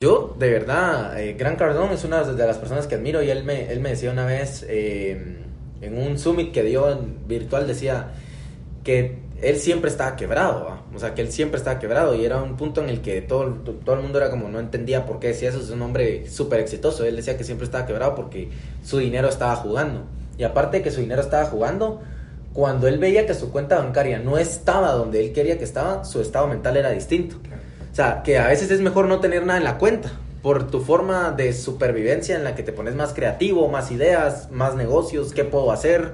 Yo, de verdad, eh, Gran Cardón es una de las personas que admiro y él me, él me decía una vez eh, en un summit que dio virtual, decía que él siempre estaba quebrado, o sea, que él siempre estaba quebrado y era un punto en el que todo, todo el mundo era como no entendía por qué decía eso, es un hombre súper exitoso, él decía que siempre estaba quebrado porque su dinero estaba jugando. Y aparte de que su dinero estaba jugando, cuando él veía que su cuenta bancaria no estaba donde él quería que estaba, su estado mental era distinto. O sea, que a veces es mejor no tener nada en la cuenta por tu forma de supervivencia en la que te pones más creativo, más ideas, más negocios, qué puedo hacer,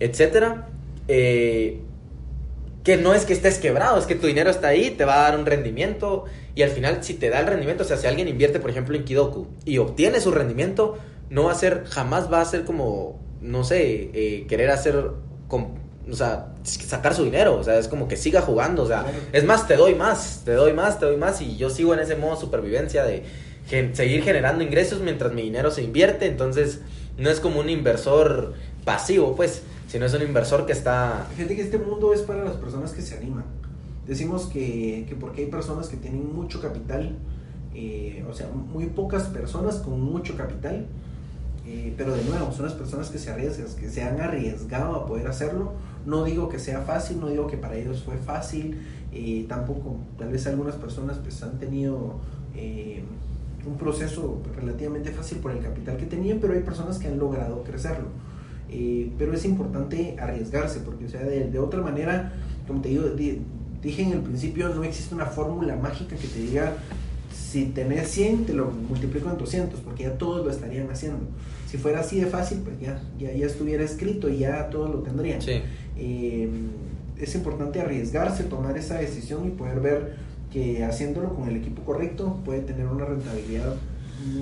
etcétera. Eh, que no es que estés quebrado, es que tu dinero está ahí, te va a dar un rendimiento y al final si te da el rendimiento, o sea, si alguien invierte por ejemplo en Kidoku y obtiene su rendimiento, no va a ser, jamás va a ser como, no sé, eh, querer hacer, o sea, sacar su dinero, o sea, es como que siga jugando, o sea, es más, te doy más, te doy más, te doy más y yo sigo en ese modo supervivencia de seguir generando ingresos mientras mi dinero se invierte, entonces no es como un inversor pasivo, pues si no es un inversor que está... Fíjate que este mundo es para las personas que se animan. Decimos que, que porque hay personas que tienen mucho capital, eh, o sea, muy pocas personas con mucho capital, eh, pero de nuevo, son las personas que se arriesgan, que se han arriesgado a poder hacerlo. No digo que sea fácil, no digo que para ellos fue fácil, eh, tampoco, tal vez algunas personas pues han tenido un proceso relativamente fácil por el capital que tenían, pero hay personas que han logrado crecerlo. Eh, pero es importante arriesgarse, porque o sea, de, otra manera, como te digo, dije en el principio, no existe una fórmula mágica que te diga, si tenés 100, te lo multiplico en 200, porque ya todos lo estarían haciendo. Si fuera así de fácil, pues ya, ya, ya estuviera escrito y ya todos lo tendrían. Eh, es importante arriesgarse, tomar esa decisión y poder ver que haciéndolo con el equipo correcto puede tener una rentabilidad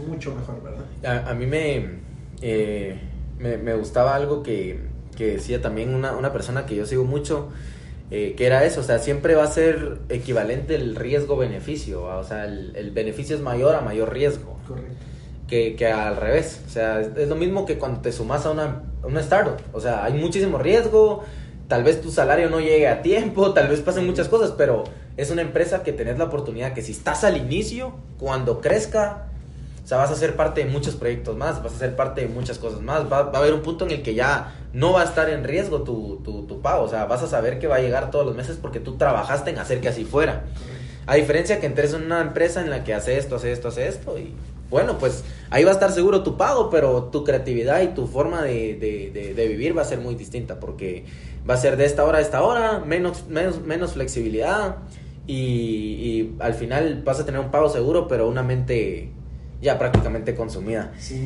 mucho mejor, ¿verdad? A, a mí me... Eh me, gustaba algo que, decía también una, persona que yo sigo mucho, eh, que era eso, o sea, siempre va a ser equivalente el riesgo-beneficio, o sea, el, beneficio es mayor a mayor riesgo. Que, que, al revés, o sea, es, lo mismo que cuando te sumas a una, una startup, o sea, hay muchísimo riesgo, tal vez tu salario no llegue a tiempo, tal vez pasen muchas cosas, pero es una empresa que tenés la oportunidad que si estás al inicio, cuando crezca, sea, vas a ser parte de muchos proyectos más, vas a ser parte de muchas cosas más. Va, a haber un punto en el que ya no va a estar en riesgo tu, tu, pago. O sea, vas a saber que va a llegar todos los meses porque tú trabajaste en hacer que así fuera. A diferencia que entres en una empresa en la que hace esto, hace esto, hace esto y bueno, pues ahí va a estar seguro tu pago, pero tu creatividad y tu forma de, de, vivir va a ser muy distinta porque va a ser de esta hora a esta hora, menos, menos, menos flexibilidad y al final vas a tener un pago seguro, pero una mente ya prácticamente consumida.